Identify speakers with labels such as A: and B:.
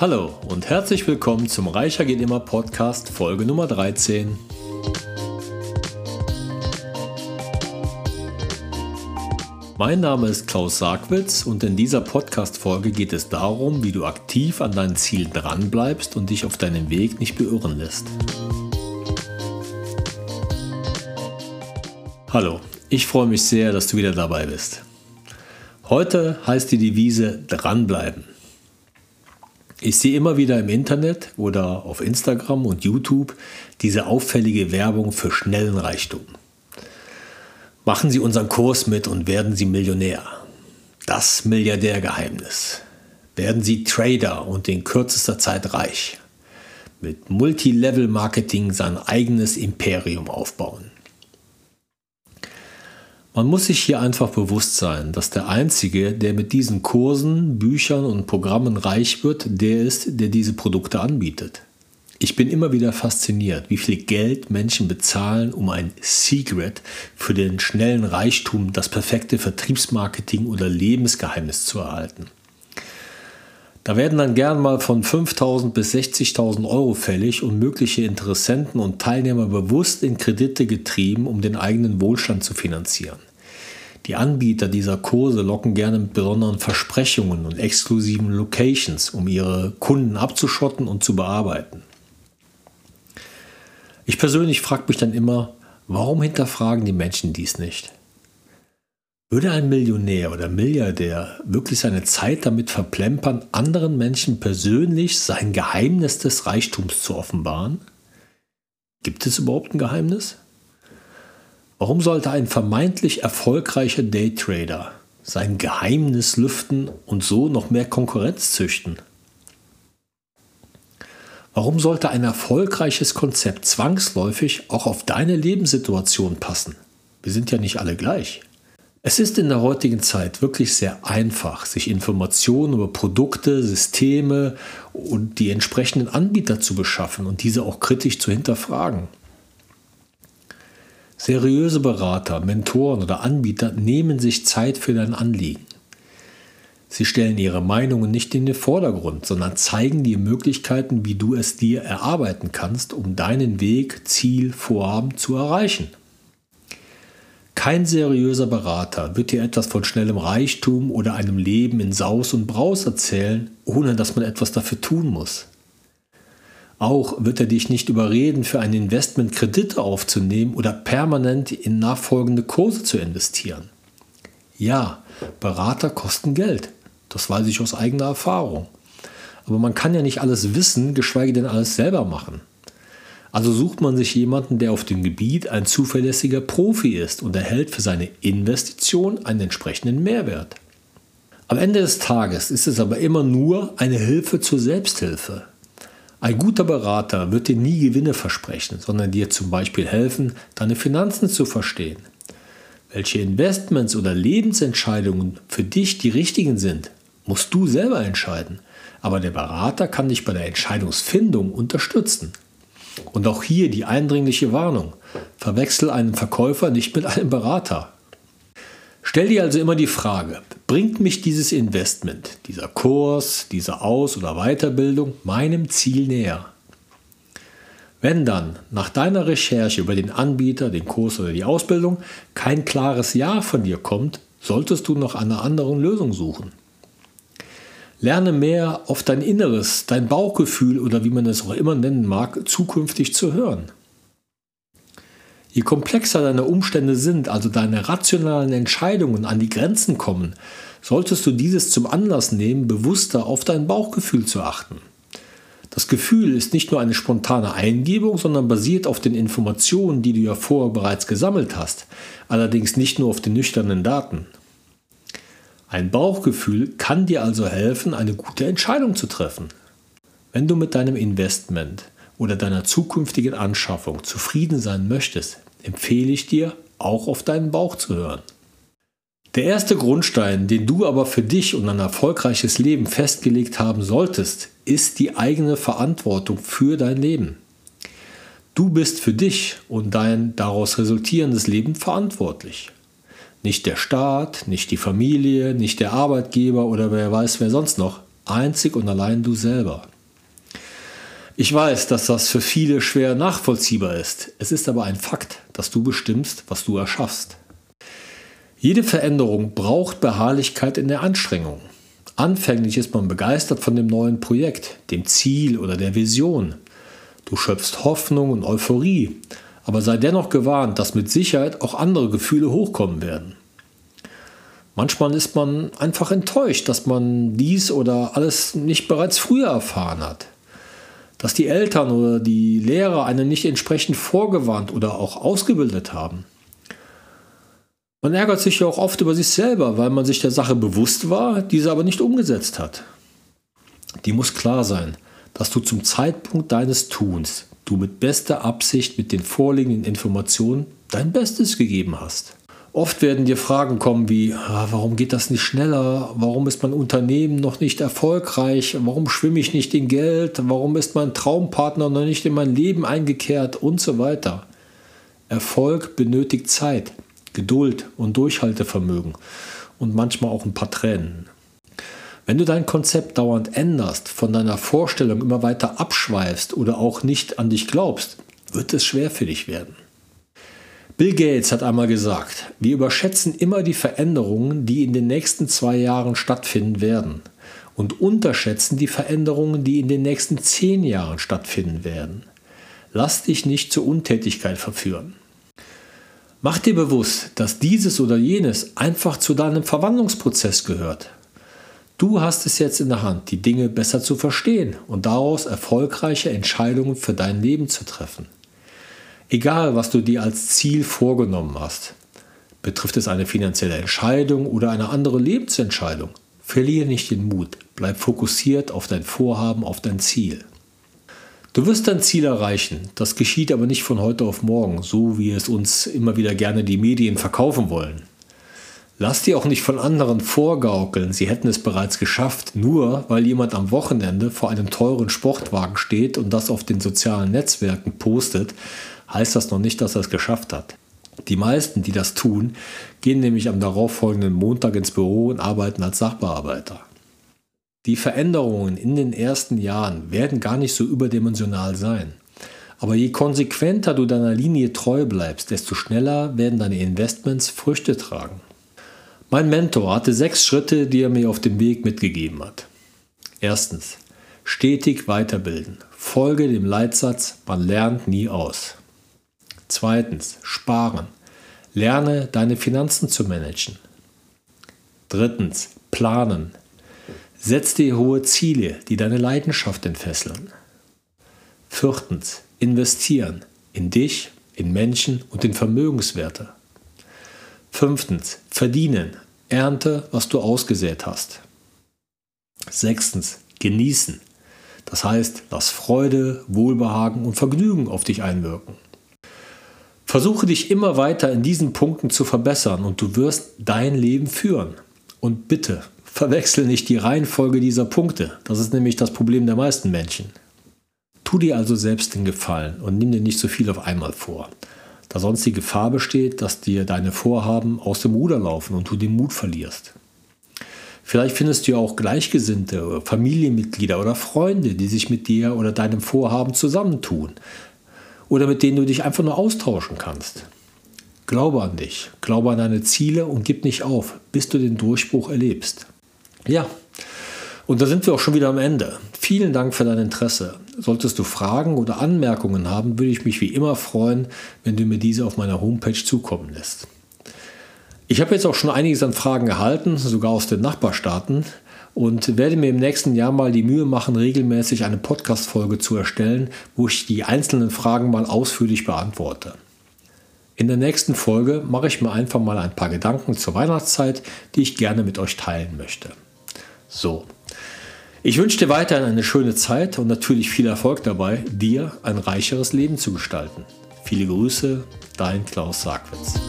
A: Hallo und herzlich willkommen zum Reicher geht immer Podcast Folge Nummer 13. Mein Name ist Klaus Sargwitz und in dieser Podcast-Folge geht es darum, wie du aktiv an deinen Zielen dranbleibst und dich auf deinem Weg nicht beirren lässt. Hallo, ich freue mich sehr, dass du wieder dabei bist. Heute heißt die Devise dranbleiben. Ich sehe immer wieder im Internet oder auf Instagram und YouTube diese auffällige Werbung für schnellen Reichtum. Machen Sie unseren Kurs mit und werden Sie Millionär. Das Milliardärgeheimnis. Werden Sie Trader und in kürzester Zeit reich. Mit Multilevel-Marketing sein eigenes Imperium aufbauen. Man muss sich hier einfach bewusst sein, dass der Einzige, der mit diesen Kursen, Büchern und Programmen reich wird, der ist, der diese Produkte anbietet. Ich bin immer wieder fasziniert, wie viel Geld Menschen bezahlen, um ein Secret für den schnellen Reichtum, das perfekte Vertriebsmarketing oder Lebensgeheimnis zu erhalten. Da werden dann gern mal von 5.000 bis 60.000 Euro fällig und mögliche Interessenten und Teilnehmer bewusst in Kredite getrieben, um den eigenen Wohlstand zu finanzieren. Die Anbieter dieser Kurse locken gerne mit besonderen Versprechungen und exklusiven Locations, um ihre Kunden abzuschotten und zu bearbeiten. Ich persönlich frage mich dann immer, warum hinterfragen die Menschen dies nicht? Würde ein Millionär oder Milliardär wirklich seine Zeit damit verplempern, anderen Menschen persönlich sein Geheimnis des Reichtums zu offenbaren? Gibt es überhaupt ein Geheimnis? Warum sollte ein vermeintlich erfolgreicher Daytrader sein Geheimnis lüften und so noch mehr Konkurrenz züchten? Warum sollte ein erfolgreiches Konzept zwangsläufig auch auf deine Lebenssituation passen? Wir sind ja nicht alle gleich. Es ist in der heutigen Zeit wirklich sehr einfach, sich Informationen über Produkte, Systeme und die entsprechenden Anbieter zu beschaffen und diese auch kritisch zu hinterfragen. Seriöse Berater, Mentoren oder Anbieter nehmen sich Zeit für dein Anliegen. Sie stellen ihre Meinungen nicht in den Vordergrund, sondern zeigen dir Möglichkeiten, wie du es dir erarbeiten kannst, um deinen Weg, Ziel, Vorhaben zu erreichen. Kein seriöser Berater wird dir etwas von schnellem Reichtum oder einem Leben in Saus und Braus erzählen, ohne dass man etwas dafür tun muss. Auch wird er dich nicht überreden, für ein Investment Kredite aufzunehmen oder permanent in nachfolgende Kurse zu investieren. Ja, Berater kosten Geld. Das weiß ich aus eigener Erfahrung. Aber man kann ja nicht alles wissen, geschweige denn alles selber machen. Also sucht man sich jemanden, der auf dem Gebiet ein zuverlässiger Profi ist und erhält für seine Investition einen entsprechenden Mehrwert. Am Ende des Tages ist es aber immer nur eine Hilfe zur Selbsthilfe. Ein guter Berater wird dir nie Gewinne versprechen, sondern dir zum Beispiel helfen, deine Finanzen zu verstehen. Welche Investments oder Lebensentscheidungen für dich die richtigen sind, musst du selber entscheiden. Aber der Berater kann dich bei der Entscheidungsfindung unterstützen. Und auch hier die eindringliche Warnung. Verwechsel einen Verkäufer nicht mit einem Berater. Stell dir also immer die Frage, bringt mich dieses Investment, dieser Kurs, diese Aus- oder Weiterbildung meinem Ziel näher? Wenn dann nach deiner Recherche über den Anbieter, den Kurs oder die Ausbildung kein klares Ja von dir kommt, solltest du nach einer anderen Lösung suchen. Lerne mehr auf dein Inneres, dein Bauchgefühl oder wie man es auch immer nennen mag, zukünftig zu hören. Je komplexer deine Umstände sind, also deine rationalen Entscheidungen an die Grenzen kommen, solltest du dieses zum Anlass nehmen, bewusster auf dein Bauchgefühl zu achten. Das Gefühl ist nicht nur eine spontane Eingebung, sondern basiert auf den Informationen, die du ja vorher bereits gesammelt hast, allerdings nicht nur auf den nüchternen Daten. Ein Bauchgefühl kann dir also helfen, eine gute Entscheidung zu treffen. Wenn du mit deinem Investment oder deiner zukünftigen Anschaffung zufrieden sein möchtest, empfehle ich dir, auch auf deinen Bauch zu hören. Der erste Grundstein, den du aber für dich und ein erfolgreiches Leben festgelegt haben solltest, ist die eigene Verantwortung für dein Leben. Du bist für dich und dein daraus resultierendes Leben verantwortlich. Nicht der Staat, nicht die Familie, nicht der Arbeitgeber oder wer weiß wer sonst noch. einzig und allein du selber. Ich weiß, dass das für viele schwer nachvollziehbar ist. Es ist aber ein Fakt, dass du bestimmst, was du erschaffst. Jede Veränderung braucht Beharrlichkeit in der Anstrengung. Anfänglich ist man begeistert von dem neuen Projekt, dem Ziel oder der Vision. Du schöpfst Hoffnung und Euphorie, aber sei dennoch gewarnt, dass mit Sicherheit auch andere Gefühle hochkommen werden. Manchmal ist man einfach enttäuscht, dass man dies oder alles nicht bereits früher erfahren hat. Dass die Eltern oder die Lehrer einen nicht entsprechend vorgewarnt oder auch ausgebildet haben. Man ärgert sich ja auch oft über sich selber, weil man sich der Sache bewusst war, diese aber nicht umgesetzt hat. Die muss klar sein, dass du zum Zeitpunkt deines Tuns du mit bester Absicht mit den vorliegenden Informationen dein Bestes gegeben hast. Oft werden dir Fragen kommen wie, ah, warum geht das nicht schneller? Warum ist mein Unternehmen noch nicht erfolgreich? Warum schwimme ich nicht in Geld? Warum ist mein Traumpartner noch nicht in mein Leben eingekehrt? Und so weiter. Erfolg benötigt Zeit. Geduld und Durchhaltevermögen und manchmal auch ein paar Tränen. Wenn du dein Konzept dauernd änderst, von deiner Vorstellung immer weiter abschweifst oder auch nicht an dich glaubst, wird es schwer für dich werden. Bill Gates hat einmal gesagt, wir überschätzen immer die Veränderungen, die in den nächsten zwei Jahren stattfinden werden und unterschätzen die Veränderungen, die in den nächsten zehn Jahren stattfinden werden. Lass dich nicht zur Untätigkeit verführen. Mach dir bewusst, dass dieses oder jenes einfach zu deinem Verwandlungsprozess gehört. Du hast es jetzt in der Hand, die Dinge besser zu verstehen und daraus erfolgreiche Entscheidungen für dein Leben zu treffen. Egal, was du dir als Ziel vorgenommen hast, betrifft es eine finanzielle Entscheidung oder eine andere Lebensentscheidung, verliere nicht den Mut, bleib fokussiert auf dein Vorhaben, auf dein Ziel. Du wirst dein Ziel erreichen. Das geschieht aber nicht von heute auf morgen, so wie es uns immer wieder gerne die Medien verkaufen wollen. Lass dir auch nicht von anderen vorgaukeln, sie hätten es bereits geschafft, nur weil jemand am Wochenende vor einem teuren Sportwagen steht und das auf den sozialen Netzwerken postet, heißt das noch nicht, dass er es geschafft hat. Die meisten, die das tun, gehen nämlich am darauffolgenden Montag ins Büro und arbeiten als Sachbearbeiter. Die Veränderungen in den ersten Jahren werden gar nicht so überdimensional sein. Aber je konsequenter du deiner Linie treu bleibst, desto schneller werden deine Investments Früchte tragen. Mein Mentor hatte sechs Schritte, die er mir auf dem Weg mitgegeben hat. Erstens, stetig weiterbilden. Folge dem Leitsatz, man lernt nie aus. Zweitens, sparen. Lerne deine Finanzen zu managen. Drittens, planen. Setz dir hohe Ziele, die deine Leidenschaft entfesseln. Viertens, investieren in dich, in Menschen und in Vermögenswerte. Fünftens, verdienen, ernte, was du ausgesät hast. Sechstens, genießen. Das heißt, lass Freude, Wohlbehagen und Vergnügen auf dich einwirken. Versuche dich immer weiter in diesen Punkten zu verbessern und du wirst dein Leben führen. Und bitte, Verwechsel nicht die Reihenfolge dieser Punkte. Das ist nämlich das Problem der meisten Menschen. Tu dir also selbst den Gefallen und nimm dir nicht so viel auf einmal vor, da sonst die Gefahr besteht, dass dir deine Vorhaben aus dem Ruder laufen und du den Mut verlierst. Vielleicht findest du ja auch Gleichgesinnte, Familienmitglieder oder Freunde, die sich mit dir oder deinem Vorhaben zusammentun oder mit denen du dich einfach nur austauschen kannst. Glaube an dich, glaube an deine Ziele und gib nicht auf, bis du den Durchbruch erlebst. Ja, und da sind wir auch schon wieder am Ende. Vielen Dank für dein Interesse. Solltest du Fragen oder Anmerkungen haben, würde ich mich wie immer freuen, wenn du mir diese auf meiner Homepage zukommen lässt. Ich habe jetzt auch schon einiges an Fragen erhalten, sogar aus den Nachbarstaaten, und werde mir im nächsten Jahr mal die Mühe machen, regelmäßig eine Podcast-Folge zu erstellen, wo ich die einzelnen Fragen mal ausführlich beantworte. In der nächsten Folge mache ich mir einfach mal ein paar Gedanken zur Weihnachtszeit, die ich gerne mit euch teilen möchte. So. Ich wünsche dir weiterhin eine schöne Zeit und natürlich viel Erfolg dabei, dir ein reicheres Leben zu gestalten. Viele Grüße, dein Klaus Sargwitz.